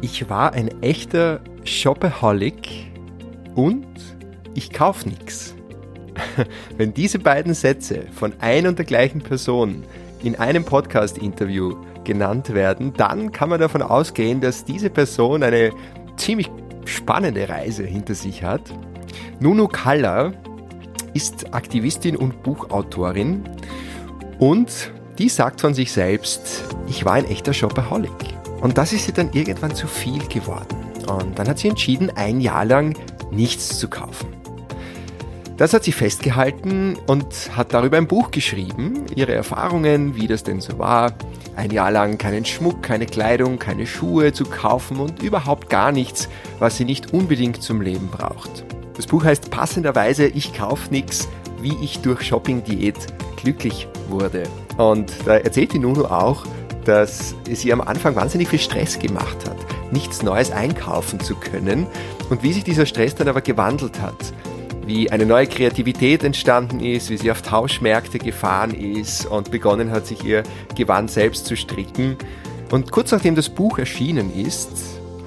Ich war ein echter Shopaholic und ich kauf nix. Wenn diese beiden Sätze von ein und der gleichen Person in einem Podcast-Interview genannt werden, dann kann man davon ausgehen, dass diese Person eine ziemlich spannende Reise hinter sich hat. Nunu Kalla ist Aktivistin und Buchautorin und die sagt von sich selbst, ich war ein echter Shopaholic. Und das ist ihr dann irgendwann zu viel geworden. Und dann hat sie entschieden, ein Jahr lang nichts zu kaufen. Das hat sie festgehalten und hat darüber ein Buch geschrieben, ihre Erfahrungen, wie das denn so war, ein Jahr lang keinen Schmuck, keine Kleidung, keine Schuhe zu kaufen und überhaupt gar nichts, was sie nicht unbedingt zum Leben braucht. Das Buch heißt passenderweise Ich kauf nix, wie ich durch Shopping-Diät glücklich wurde. Und da erzählt die Nunu auch, dass es ihr am Anfang wahnsinnig viel Stress gemacht hat, nichts Neues einkaufen zu können und wie sich dieser Stress dann aber gewandelt hat wie eine neue Kreativität entstanden ist, wie sie auf Tauschmärkte gefahren ist und begonnen hat, sich ihr Gewand selbst zu stricken. Und kurz nachdem das Buch erschienen ist,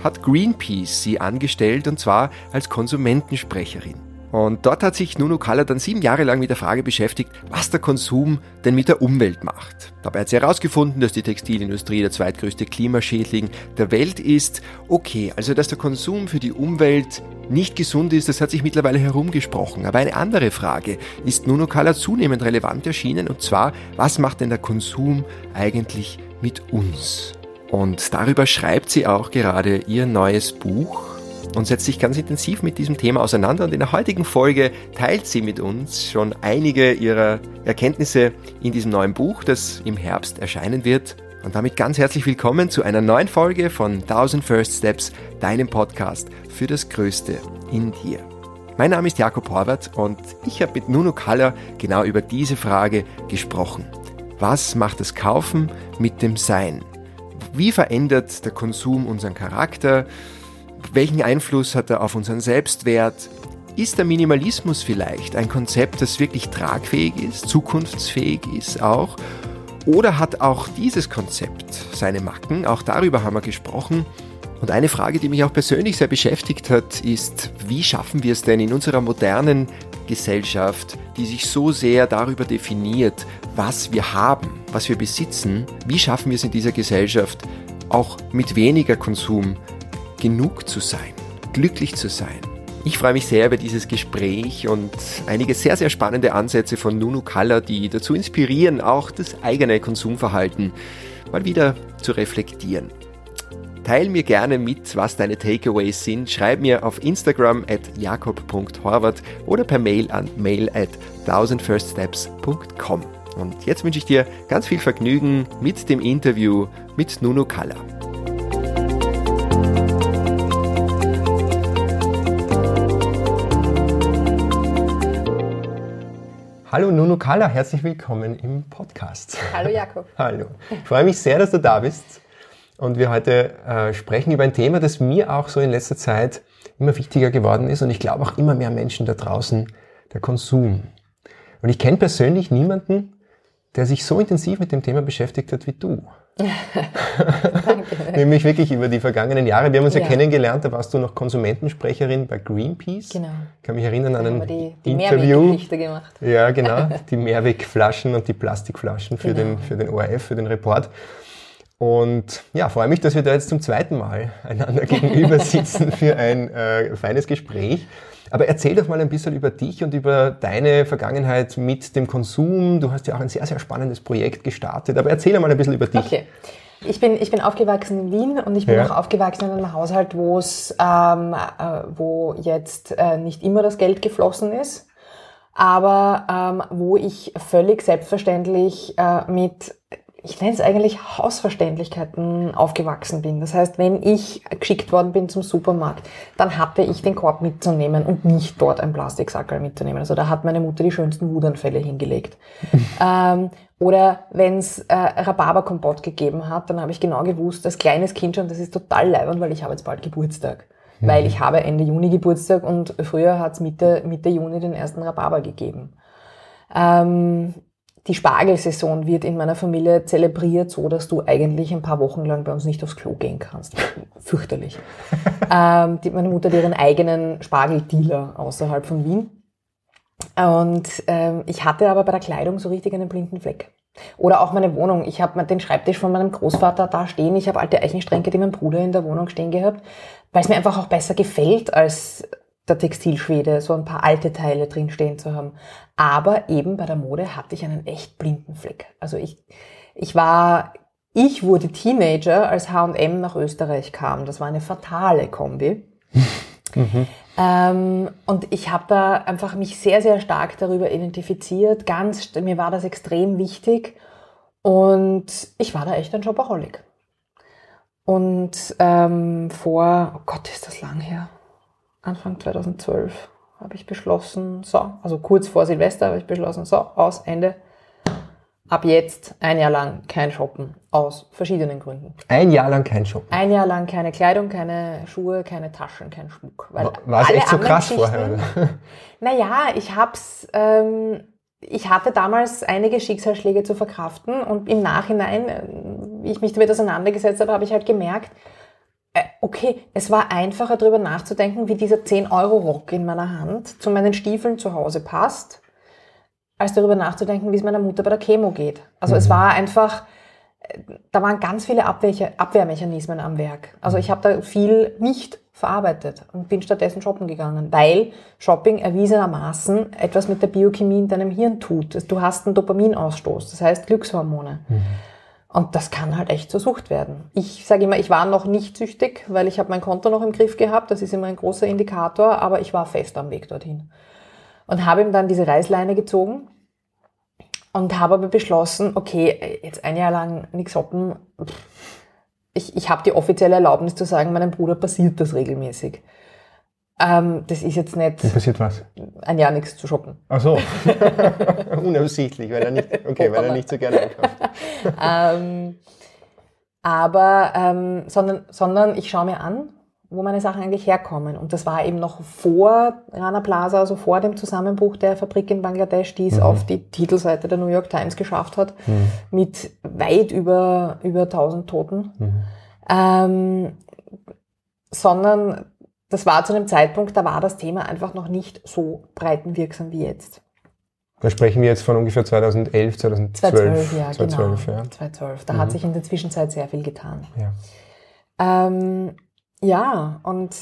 hat Greenpeace sie angestellt und zwar als Konsumentensprecherin. Und dort hat sich Nunu Kalla dann sieben Jahre lang mit der Frage beschäftigt, was der Konsum denn mit der Umwelt macht. Dabei hat sie herausgefunden, dass die Textilindustrie der zweitgrößte Klimaschädling der Welt ist. Okay, also dass der Konsum für die Umwelt nicht gesund ist, das hat sich mittlerweile herumgesprochen. Aber eine andere Frage ist Nunu Kalla zunehmend relevant erschienen und zwar, was macht denn der Konsum eigentlich mit uns? Und darüber schreibt sie auch gerade ihr neues Buch und setzt sich ganz intensiv mit diesem Thema auseinander. Und in der heutigen Folge teilt sie mit uns schon einige ihrer Erkenntnisse in diesem neuen Buch, das im Herbst erscheinen wird. Und damit ganz herzlich willkommen zu einer neuen Folge von 1000 First Steps, deinem Podcast für das Größte in dir. Mein Name ist Jakob Horvath und ich habe mit Nuno Kaller genau über diese Frage gesprochen. Was macht das Kaufen mit dem Sein? Wie verändert der Konsum unseren Charakter? Welchen Einfluss hat er auf unseren Selbstwert? Ist der Minimalismus vielleicht ein Konzept, das wirklich tragfähig ist, zukunftsfähig ist auch? Oder hat auch dieses Konzept seine Macken? Auch darüber haben wir gesprochen. Und eine Frage, die mich auch persönlich sehr beschäftigt hat, ist, wie schaffen wir es denn in unserer modernen Gesellschaft, die sich so sehr darüber definiert, was wir haben, was wir besitzen, wie schaffen wir es in dieser Gesellschaft, auch mit weniger Konsum genug zu sein, glücklich zu sein. Ich freue mich sehr über dieses Gespräch und einige sehr, sehr spannende Ansätze von Nunu Kalla, die dazu inspirieren, auch das eigene Konsumverhalten mal wieder zu reflektieren. Teil mir gerne mit, was deine Takeaways sind. Schreib mir auf Instagram at jakob.horvath oder per Mail an mail at 1000firststeps.com. Und jetzt wünsche ich dir ganz viel Vergnügen mit dem Interview mit Nunu Kalla. Hallo Nuno Kalla, herzlich willkommen im Podcast. Hallo Jakob. Hallo. Ich freue mich sehr, dass du da bist und wir heute äh, sprechen über ein Thema, das mir auch so in letzter Zeit immer wichtiger geworden ist und ich glaube auch immer mehr Menschen da draußen, der Konsum. Und ich kenne persönlich niemanden, der sich so intensiv mit dem Thema beschäftigt hat wie du. Nämlich wirklich über die vergangenen Jahre. Wir haben uns ja. ja. kennengelernt, da warst du noch Konsumentensprecherin bei Greenpeace. Genau. Ich kann mich erinnern an ein die, die Interview. gemacht. Ja, genau. Die Mehrwegflaschen und die Plastikflaschen für, genau. den, für den ORF, für den Report. Und ja, freue mich, dass wir da jetzt zum zweiten Mal einander gegenüber sitzen für ein äh, feines Gespräch. Aber erzähl doch mal ein bisschen über dich und über deine Vergangenheit mit dem Konsum. Du hast ja auch ein sehr, sehr spannendes Projekt gestartet. Aber erzähl mal ein bisschen über dich. Okay. Ich bin, ich bin aufgewachsen in Wien und ich bin ja. auch aufgewachsen in einem Haushalt, wo es, ähm, äh, wo jetzt äh, nicht immer das Geld geflossen ist, aber ähm, wo ich völlig selbstverständlich äh, mit ich nenne es eigentlich Hausverständlichkeiten aufgewachsen bin. Das heißt, wenn ich geschickt worden bin zum Supermarkt, dann hatte ich den Korb mitzunehmen und nicht dort ein Plastiksackerl mitzunehmen. Also da hat meine Mutter die schönsten Wutanfälle hingelegt. ähm, oder wenn es äh, Rhabarberkompott gegeben hat, dann habe ich genau gewusst, als kleines Kind schon, das ist total leibend, weil ich habe jetzt bald Geburtstag. mhm. weil ich habe Ende Juni Geburtstag und früher hat es Mitte, Mitte Juni den ersten Rhabarber gegeben. Ähm, die Spargelsaison wird in meiner Familie zelebriert, so dass du eigentlich ein paar Wochen lang bei uns nicht aufs Klo gehen kannst. Fürchterlich. ähm, die, meine Mutter hat ihren eigenen Spargeldealer außerhalb von Wien. Und ähm, ich hatte aber bei der Kleidung so richtig einen blinden Fleck. Oder auch meine Wohnung. Ich habe den Schreibtisch von meinem Großvater da stehen. Ich habe alte Eichenstränke, die mein Bruder in der Wohnung stehen gehabt, weil es mir einfach auch besser gefällt als der Textilschwede, so ein paar alte Teile drin stehen zu haben. Aber eben bei der Mode hatte ich einen echt blinden Fleck. Also ich, ich war, ich wurde Teenager, als H&M nach Österreich kam. Das war eine fatale Kombi. mhm. ähm, und ich habe da einfach mich sehr, sehr stark darüber identifiziert. Ganz, mir war das extrem wichtig. Und ich war da echt ein Shopaholic. Und ähm, vor, oh Gott, ist das lang her, Anfang 2012 habe ich beschlossen, so, also kurz vor Silvester habe ich beschlossen, so, aus, Ende. Ab jetzt ein Jahr lang kein Shoppen. Aus verschiedenen Gründen. Ein Jahr lang kein Shoppen? Ein Jahr lang keine Kleidung, keine Schuhe, keine Taschen, kein Schmuck. Weil War es echt so krass vorher? Oder? Naja, ich hab's, ähm, ich hatte damals einige Schicksalsschläge zu verkraften und im Nachhinein, äh, wie ich mich damit auseinandergesetzt habe, habe ich halt gemerkt, äh, okay, es war einfacher darüber nachzudenken, wie dieser 10-Euro-Rock in meiner Hand zu meinen Stiefeln zu Hause passt, als darüber nachzudenken, wie es meiner Mutter bei der Chemo geht. Also mhm. es war einfach, äh, da waren ganz viele Abwehr Abwehrmechanismen am Werk. Also ich habe da viel nicht verarbeitet und bin stattdessen shoppen gegangen, weil Shopping erwiesenermaßen etwas mit der Biochemie in deinem Hirn tut. Du hast einen Dopaminausstoß, das heißt Glückshormone. Mhm. Und das kann halt echt zur Sucht werden. Ich sage immer, ich war noch nicht süchtig, weil ich habe mein Konto noch im Griff gehabt. Das ist immer ein großer Indikator, aber ich war fest am Weg dorthin. Und habe ihm dann diese Reißleine gezogen und habe aber beschlossen, okay, jetzt ein Jahr lang nichts hoppen. Ich, ich habe die offizielle Erlaubnis zu sagen, meinem Bruder passiert das regelmäßig. Ähm, das ist jetzt nicht. Wie passiert was? Ein Jahr nichts zu shoppen. Ach so. Unabsichtlich, weil er nicht, okay, weil er nicht so gerne einkauft. ähm, aber, ähm, sondern, sondern ich schaue mir an, wo meine Sachen eigentlich herkommen. Und das war eben noch vor Rana Plaza, also vor dem Zusammenbruch der Fabrik in Bangladesch, die es mhm. auf die Titelseite der New York Times geschafft hat, mhm. mit weit über, über 1000 Toten. Mhm. Ähm, sondern das war zu einem Zeitpunkt, da war das Thema einfach noch nicht so breitenwirksam wie jetzt. Da sprechen wir jetzt von ungefähr 2011, 2012. 2012, ja, 2012, genau. Ja. 2012. Da mhm. hat sich in der Zwischenzeit sehr viel getan. Ja, ähm, ja und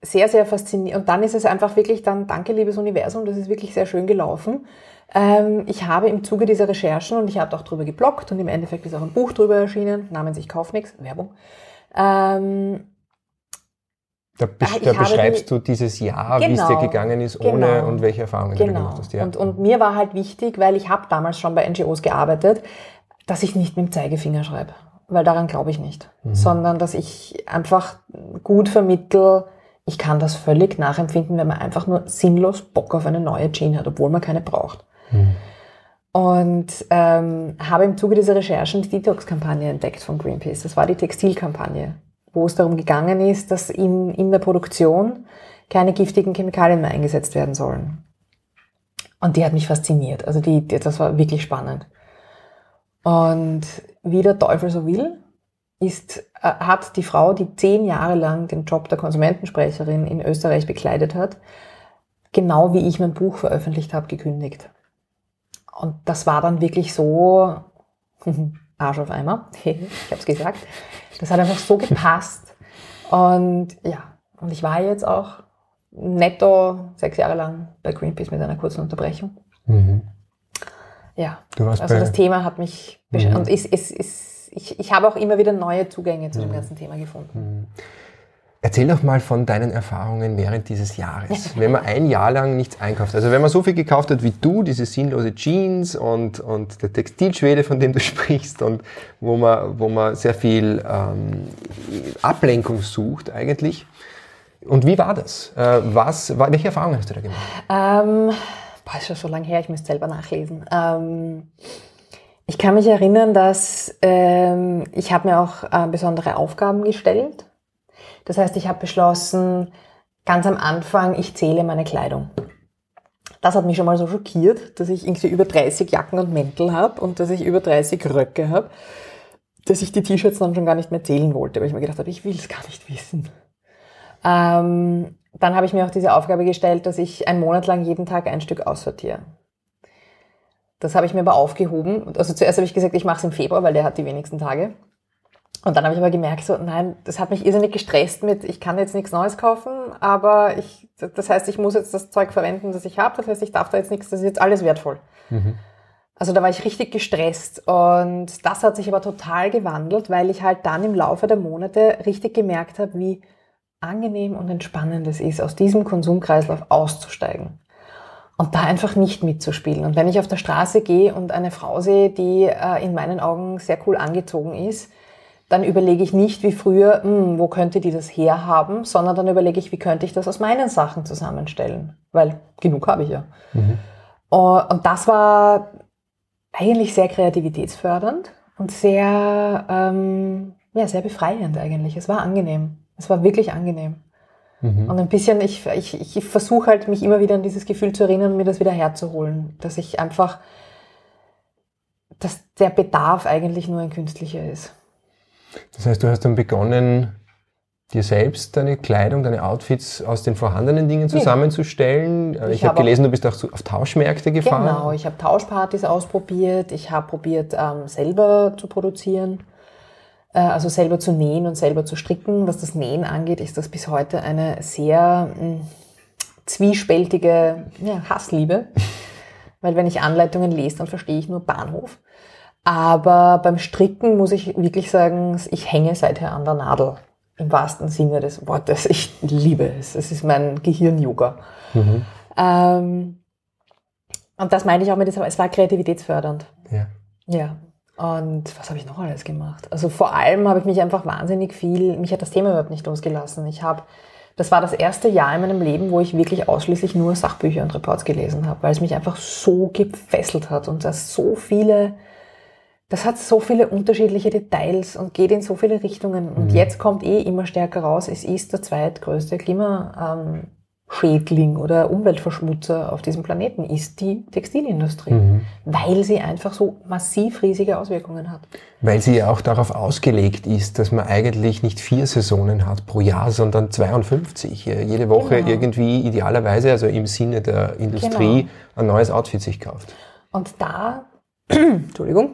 sehr, sehr faszinierend. Und dann ist es einfach wirklich dann, danke liebes Universum, das ist wirklich sehr schön gelaufen. Ähm, ich habe im Zuge dieser Recherchen, und ich habe auch drüber geblockt, und im Endeffekt ist auch ein Buch drüber erschienen, namens Ich kauf nix, Werbung, ähm, da, besch ah, da beschreibst die, du dieses Jahr, genau, wie es dir genau. gegangen ist, ohne genau, und welche Erfahrungen genau. du gemacht hast. Ja. Und, und mir war halt wichtig, weil ich habe damals schon bei NGOs gearbeitet, dass ich nicht mit dem Zeigefinger schreibe, weil daran glaube ich nicht, mhm. sondern dass ich einfach gut vermittel, ich kann das völlig nachempfinden, wenn man einfach nur sinnlos Bock auf eine neue Jeans hat, obwohl man keine braucht. Mhm. Und ähm, habe im Zuge dieser Recherchen die Detox-Kampagne entdeckt von Greenpeace. Das war die Textilkampagne wo es darum gegangen ist, dass in, in der Produktion keine giftigen Chemikalien mehr eingesetzt werden sollen. Und die hat mich fasziniert. Also die, die, das war wirklich spannend. Und wie der Teufel so will, ist, äh, hat die Frau, die zehn Jahre lang den Job der Konsumentensprecherin in Österreich bekleidet hat, genau wie ich mein Buch veröffentlicht habe, gekündigt. Und das war dann wirklich so Arsch auf Eimer. ich habe es gesagt. Das hat einfach so gepasst. Und ja, und ich war jetzt auch netto sechs Jahre lang bei Greenpeace mit einer kurzen Unterbrechung. Mhm. Ja, also das Thema hat mich mhm. und ist, ist, ist, ich, ich habe auch immer wieder neue Zugänge zu mhm. dem ganzen Thema gefunden. Erzähl doch mal von deinen Erfahrungen während dieses Jahres. wenn man ein Jahr lang nichts einkauft, also wenn man so viel gekauft hat wie du, diese sinnlose Jeans und, und der Textilschwede, von dem du sprichst und wo man, wo man sehr viel ähm, Ablenkung sucht eigentlich. Und wie war das? Äh, was, welche Erfahrungen hast du da gemacht? Ähm, boah, ist schon so lange her, ich müsste selber nachlesen. Ähm, ich kann mich erinnern, dass ähm, ich habe mir auch äh, besondere Aufgaben gestellt Das heißt, ich habe beschlossen, ganz am Anfang, ich zähle meine Kleidung. Das hat mich schon mal so schockiert, dass ich irgendwie über 30 Jacken und Mäntel habe und dass ich über 30 Röcke habe, dass ich die T-Shirts dann schon gar nicht mehr zählen wollte, weil ich mir gedacht habe, ich will es gar nicht wissen. Ähm, dann habe ich mir auch diese Aufgabe gestellt, dass ich einen Monat lang jeden Tag ein Stück aussortiere. Das habe ich mir aber aufgehoben. Also zuerst habe ich gesagt, ich mache es im Februar, weil der hat die wenigsten Tage. Und dann habe ich aber gemerkt, so, nein, das hat mich irrsinnig gestresst mit, ich kann jetzt nichts Neues kaufen, aber ich, das heißt, ich muss jetzt das Zeug verwenden, das ich habe. Das heißt, ich darf da jetzt nichts, das ist jetzt alles wertvoll. Mhm. Also da war ich richtig gestresst und das hat sich aber total gewandelt, weil ich halt dann im Laufe der Monate richtig gemerkt habe, wie angenehm und entspannend es ist, aus diesem Konsumkreislauf auszusteigen und da einfach nicht mitzuspielen. Und wenn ich auf der Straße gehe und eine Frau sehe, die äh, in meinen Augen sehr cool angezogen ist, dann überlege ich nicht wie früher, hm, wo könnte die das herhaben, sondern dann überlege ich, wie könnte ich das aus meinen Sachen zusammenstellen, weil genug habe ich ja. Mhm. Und das war eigentlich sehr kreativitätsfördernd und sehr, ähm, ja, sehr befreiend eigentlich. Es war angenehm. Es war wirklich angenehm. Mhm. Und ein bisschen, ich, ich, ich versuche halt, mich immer wieder an dieses Gefühl zu erinnern und mir das wieder herzuholen, dass ich einfach, dass der Bedarf eigentlich nur ein künstlicher ist. Das heißt, du hast dann begonnen, dir selbst deine Kleidung, deine Outfits aus den vorhandenen Dingen zusammenzustellen. Ich, ich habe hab gelesen, du bist auch auf Tauschmärkte gefahren. Genau, ich habe Tauschpartys ausprobiert. Ich habe probiert, ähm, selber zu produzieren. Äh, also selber zu nähen und selber zu stricken. Was das Nähen angeht, ist das bis heute eine sehr mh, hm, zwiespältige ja, Hassliebe. Weil wenn ich Anleitungen lese, dann verstehe ich nur Bahnhof. Aber beim Stricken muss ich wirklich sagen, ich hänge seither an der Nadel. Im wahrsten Sinne des Wortes. Ich liebe es. Es ist mein Gehirn-Yoga. Mhm. Ähm, und das meine ich auch mit diesem, es war kreativitätsfördernd. Ja. Ja. Und was habe ich noch alles gemacht? Also vor allem habe ich mich einfach wahnsinnig viel, mich hat das Thema überhaupt nicht losgelassen. Ich habe, das war das erste Jahr in meinem Leben, wo ich wirklich ausschließlich nur Sachbücher und Reports gelesen habe, weil es mich einfach so gefesselt hat und das so viele, das hat so viele unterschiedliche Details und geht in so viele Richtungen. Und mhm. jetzt kommt eh immer stärker raus, es ist der zweitgrößte Klima, ähm, oder Umweltverschmutzer auf diesem Planeten ist die Textilindustrie, mhm. weil sie einfach so massiv riesige Auswirkungen hat. Weil sie ja auch darauf ausgelegt ist, dass man eigentlich nicht vier Saisonen hat pro Jahr, sondern 52. Jede Woche genau. irgendwie idealerweise, also im Sinne der Industrie, genau. ein neues Outfit sich kauft. Und da, Entschuldigung,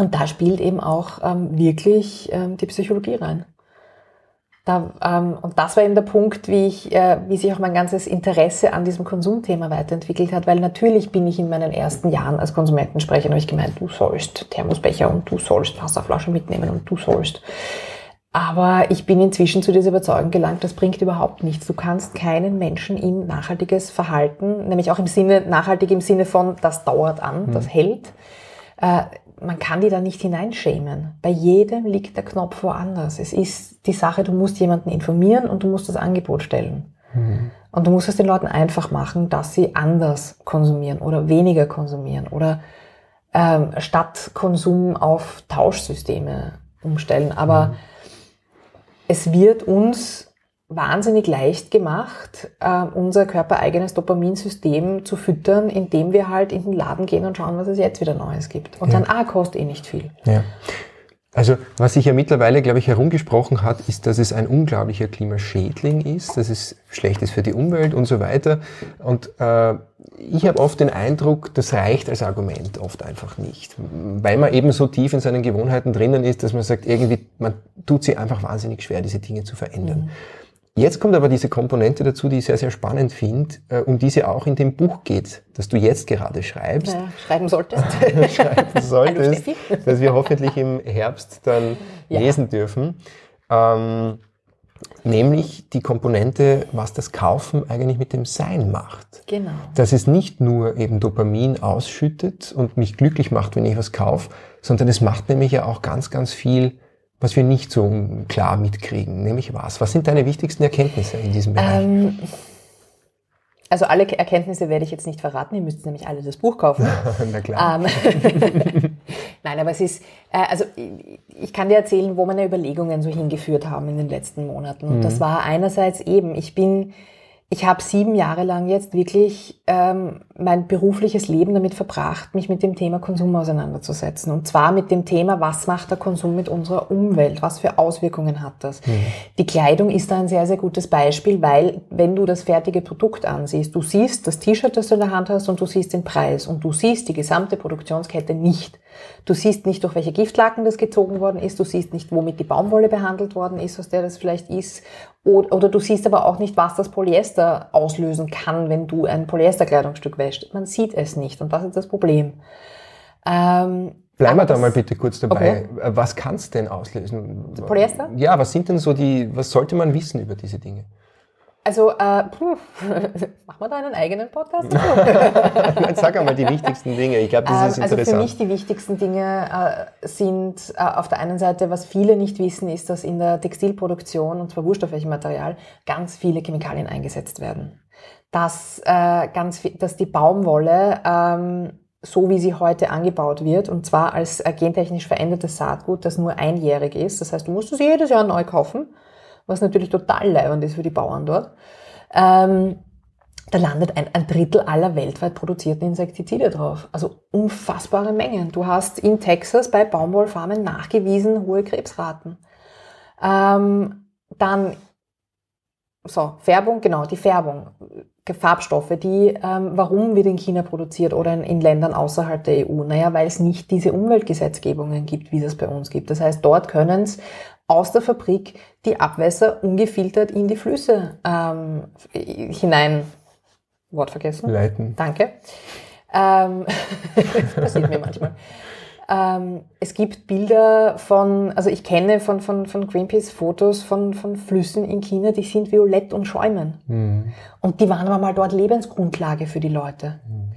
und da spielt eben auch ähm, wirklich ähm, die Psychologie rein. Da, ähm, und das war eben der Punkt, wie, ich, äh, wie sich auch mein ganzes Interesse an diesem Konsumthema weiterentwickelt hat, weil natürlich bin ich in meinen ersten Jahren als Konsumentensprecher, habe ich gemeint, du sollst Thermosbecher und du sollst Wasserflasche mitnehmen und du sollst. Aber ich bin inzwischen zu dieser Überzeugung gelangt, das bringt überhaupt nichts. Du kannst keinen Menschen in nachhaltiges Verhalten, nämlich auch im Sinne, nachhaltig im Sinne von, das dauert an, mhm. das hält, äh, man kann die da nicht hineinschämen. Bei jedem liegt der Knopf woanders. Es ist die Sache, du musst jemanden informieren und du musst das Angebot stellen. Mhm. Und du musst es den Leuten einfach machen, dass sie anders konsumieren oder weniger konsumieren oder ähm, statt Konsum auf Tauschsysteme umstellen. Aber mhm. es wird uns wahnsinnig leicht gemacht, äh, unser körpereigenes Dopaminsystem zu füttern, indem wir halt in den Laden gehen und schauen, was es jetzt wieder Neues gibt. Und ja. dann, ah, kostet eh nicht viel. Ja. Also was sich ja mittlerweile, glaube ich, herumgesprochen hat, ist, dass es ein unglaublicher Klimaschädling ist, dass es schlecht ist für die Umwelt und so weiter. Und äh, ich habe oft den Eindruck, das reicht als Argument oft einfach nicht, weil man eben so tief in seinen Gewohnheiten drinnen ist, dass man sagt, irgendwie, man tut sich einfach wahnsinnig schwer, diese Dinge zu verändern. Mhm. Jetzt kommt aber diese Komponente dazu, die ich sehr, sehr spannend finde, äh, um die es ja auch in dem Buch geht, das du jetzt gerade schreibst. Ja, schreiben solltest. schreiben solltest, das wir hoffentlich im Herbst dann ja. lesen dürfen. Ähm, nämlich die Komponente, was das Kaufen eigentlich mit dem Sein macht. Genau. Dass es nicht nur eben Dopamin ausschüttet und mich glücklich macht, wenn ich was kaufe, sondern es macht nämlich ja auch ganz, ganz viel was wir nicht so klar mitkriegen, nämlich was? Was sind deine wichtigsten Erkenntnisse in diesem Bereich? Ähm, also alle Erkenntnisse werde ich jetzt nicht verraten, ihr müsst nämlich alle das Buch kaufen. Na klar. Ähm, Nein, aber es ist, äh, also ich kann dir erzählen, wo meine Überlegungen so hingeführt haben in den letzten Monaten. Und mhm. das war einerseits eben, ich bin ich habe sieben Jahre lang jetzt wirklich ähm, mein berufliches Leben damit verbracht, mich mit dem Thema Konsum auseinanderzusetzen. Und zwar mit dem Thema, was macht der Konsum mit unserer Umwelt? Was für Auswirkungen hat das? Mhm. Die Kleidung ist da ein sehr, sehr gutes Beispiel, weil wenn du das fertige Produkt ansiehst, du siehst das T-Shirt, das du in der Hand hast und du siehst den Preis und du siehst die gesamte Produktionskette nicht. Du siehst nicht, durch welche Giftlaken das gezogen worden ist. Du siehst nicht, womit die Baumwolle behandelt worden ist, aus der das vielleicht ist. Oder, du siehst aber auch nicht, was das Polyester auslösen kann, wenn du ein Polyesterkleidungsstück wäschst. Man sieht es nicht und das ist das Problem. Ähm, Bleiben wir da mal bitte kurz dabei. Okay. Was kann es denn auslösen? Polyester? Ja, was sind denn so die, was sollte man wissen über diese Dinge? Also, äh, puh, machen wir da einen eigenen Podcast? Nein, sag einmal die wichtigsten Dinge. Ich glaube, das ist ähm, interessant. Also für mich die wichtigsten Dinge äh, sind äh, auf der einen Seite, was viele nicht wissen, ist, dass in der Textilproduktion, und zwar wurscht auf welchem Material, ganz viele Chemikalien eingesetzt werden. Dass, äh, ganz, dass die Baumwolle ähm, so wie sie heute angebaut wird, und zwar als äh, gentechnisch verändertes Saatgut, das nur einjährig ist. Das heißt, du musst es jedes Jahr neu kaufen was natürlich total leibend ist für die Bauern dort. Ähm, da landet ein, ein, Drittel aller weltweit produzierten Insektizide drauf. Also unfassbare Mengen. Du hast in Texas bei Baumwollfarmen nachgewiesen hohe Krebsraten. Ähm, dann, so, Färbung, genau, die Färbung. Farbstoffe, die, ähm, warum wird in China produziert oder in, in, Ländern außerhalb der EU? Naja, weil es nicht diese Umweltgesetzgebungen gibt, wie es bei uns gibt. Das heißt, dort können es aus der Fabrik die Abwässer ungefiltert in die Flüsse ähm, hinein, Wort vergessen. Leiten. Danke. Ähm, das passiert mir manchmal. Ähm, es gibt Bilder von, also ich kenne von, von, von Greenpeace Fotos von, von Flüssen in China, die sind violett und schäumen. Mhm. Und die waren aber mal dort Lebensgrundlage für die Leute. Mhm.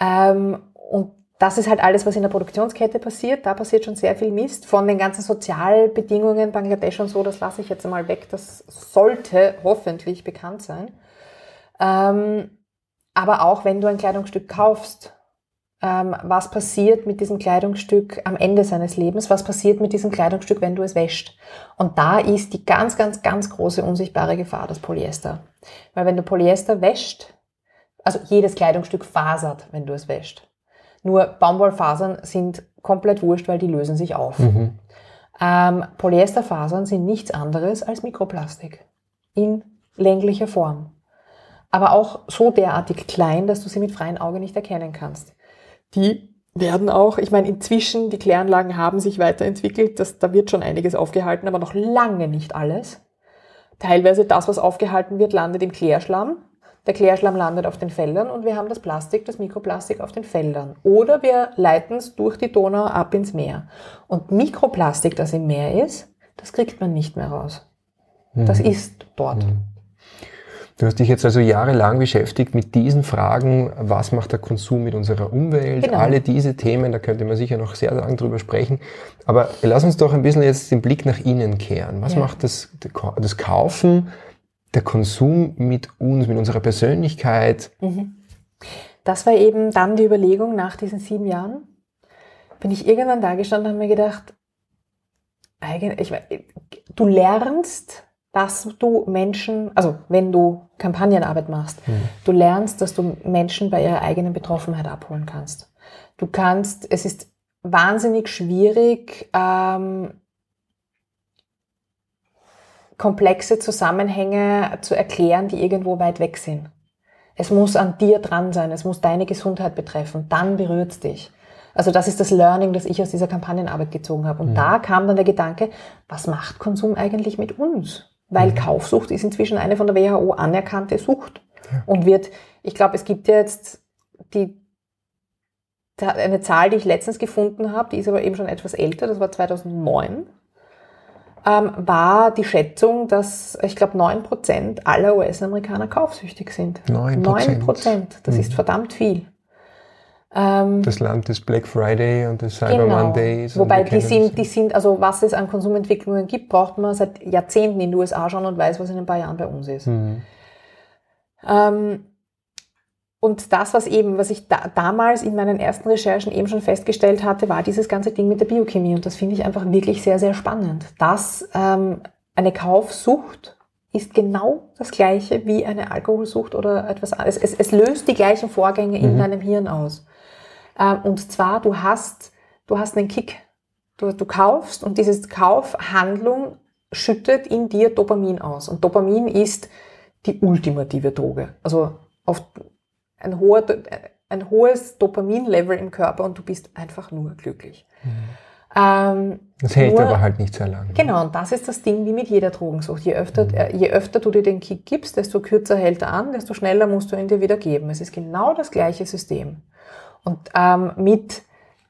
Ähm, und das ist halt alles, was in der Produktionskette passiert. Da passiert schon sehr viel Mist. Von den ganzen Sozialbedingungen, Bangladesch und so, das lasse ich jetzt einmal weg. Das sollte hoffentlich bekannt sein. Ähm, aber auch wenn du ein Kleidungsstück kaufst, ähm, was passiert mit diesem Kleidungsstück am Ende seines Lebens? Was passiert mit diesem Kleidungsstück, wenn du es wäscht? Und da ist die ganz, ganz, ganz große unsichtbare Gefahr das Polyester. Weil wenn du Polyester wäscht, also jedes Kleidungsstück fasert, wenn du es wäscht. Nur Baumwollfasern sind komplett wurscht, weil die lösen sich auf. Mhm. Ähm, Polyesterfasern sind nichts anderes als Mikroplastik in länglicher Form. Aber auch so derartig klein, dass du sie mit freiem Auge nicht erkennen kannst. Die werden auch, ich meine, inzwischen, die Kläranlagen haben sich weiterentwickelt, das, da wird schon einiges aufgehalten, aber noch lange nicht alles. Teilweise das, was aufgehalten wird, landet im Klärschlamm. Der Klärschlamm landet auf den Feldern und wir haben das Plastik, das Mikroplastik auf den Feldern. Oder wir leiten es durch die Donau ab ins Meer. Und Mikroplastik, das im Meer ist, das kriegt man nicht mehr raus. Das mhm. ist dort. Mhm. Du hast dich jetzt also jahrelang beschäftigt mit diesen Fragen, was macht der Konsum mit unserer Umwelt, genau. alle diese Themen, da könnte man sicher noch sehr lange drüber sprechen. Aber lass uns doch ein bisschen jetzt den Blick nach innen kehren. Was ja. macht das, das Kaufen der Konsum mit uns, mit unserer Persönlichkeit. Mhm. Das war eben dann die Überlegung nach diesen sieben Jahren. Bin ich irgendwann da gestanden und habe mir gedacht, eigentlich, du lernst, dass du Menschen, also wenn du Kampagnenarbeit machst, mhm. du lernst, dass du Menschen bei ihrer eigenen Betroffenheit abholen kannst. Du kannst, es ist wahnsinnig schwierig, ähm, komplexe Zusammenhänge zu erklären, die irgendwo weit weg sind. Es muss an dir dran sein, es muss deine Gesundheit betreffen, dann berührt es dich. Also das ist das Learning, das ich aus dieser Kampagnenarbeit gezogen habe. Und mhm. da kam dann der Gedanke, was macht Konsum eigentlich mit uns? Weil mhm. Kaufsucht ist inzwischen eine von der WHO anerkannte Sucht. Ja. Und wird, ich glaube, es gibt jetzt die, eine Zahl, die ich letztens gefunden habe, die ist aber eben schon etwas älter, das war 2009 ähm, war die Schätzung, dass ich glaube 9% aller US-Amerikaner kaufsüchtig sind. 9%. 9%. Das mhm. ist verdammt viel. Ähm, das Land des Black Friday und des Cyber genau. Mondays. Wobei die sind, die sind, also was es an Konsumentwicklungen gibt, braucht man seit Jahrzehnten in den USA schon und weiß, was in ein paar Jahren bei uns ist. Mhm. Ähm, und das, was eben, was ich da, damals in meinen ersten Recherchen eben schon festgestellt hatte, war dieses ganze Ding mit der Biochemie. Und das finde ich einfach wirklich sehr, sehr spannend. Dass ähm, eine Kaufsucht ist genau das gleiche wie eine Alkoholsucht oder etwas anderes. Es, es löst die gleichen Vorgänge in mhm. deinem Hirn aus. Ähm, und zwar, du hast, du hast einen Kick. Du, du kaufst und diese Kaufhandlung schüttet in dir Dopamin aus. Und Dopamin ist die ultimative Droge. Also oft ein, hoher, ein hohes Dopaminlevel im Körper und du bist einfach nur glücklich. Mhm. Ähm, das hält nur, aber halt nicht sehr lange. Genau, und das ist das Ding wie mit jeder Drogensucht. Je öfter, mhm. äh, je öfter du dir den Kick gibst, desto kürzer hält er an, desto schneller musst du ihn dir wieder geben. Es ist genau das gleiche System. Und ähm, mit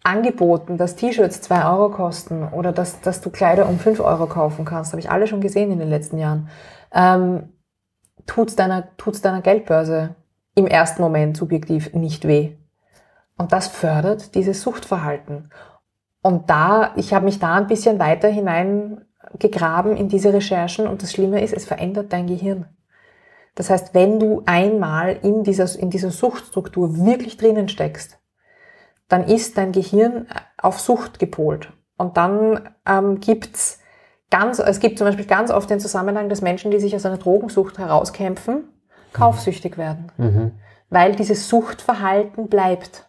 Angeboten, dass T-Shirts zwei Euro kosten oder dass, dass du Kleider um fünf Euro kaufen kannst, habe ich alle schon gesehen in den letzten Jahren, ähm, tut's deiner, tut's deiner Geldbörse im ersten Moment subjektiv nicht weh. Und das fördert dieses Suchtverhalten. Und da, ich habe mich da ein bisschen weiter hineingegraben in diese Recherchen und das Schlimme ist, es verändert dein Gehirn. Das heißt, wenn du einmal in dieser, in dieser Suchtstruktur wirklich drinnen steckst, dann ist dein Gehirn auf Sucht gepolt. Und dann ähm, gibt's ganz, es gibt zum Beispiel ganz oft den Zusammenhang, dass Menschen, die sich aus einer Drogensucht herauskämpfen, kaufsüchtig werden. Mhm. Weil dieses Suchtverhalten bleibt.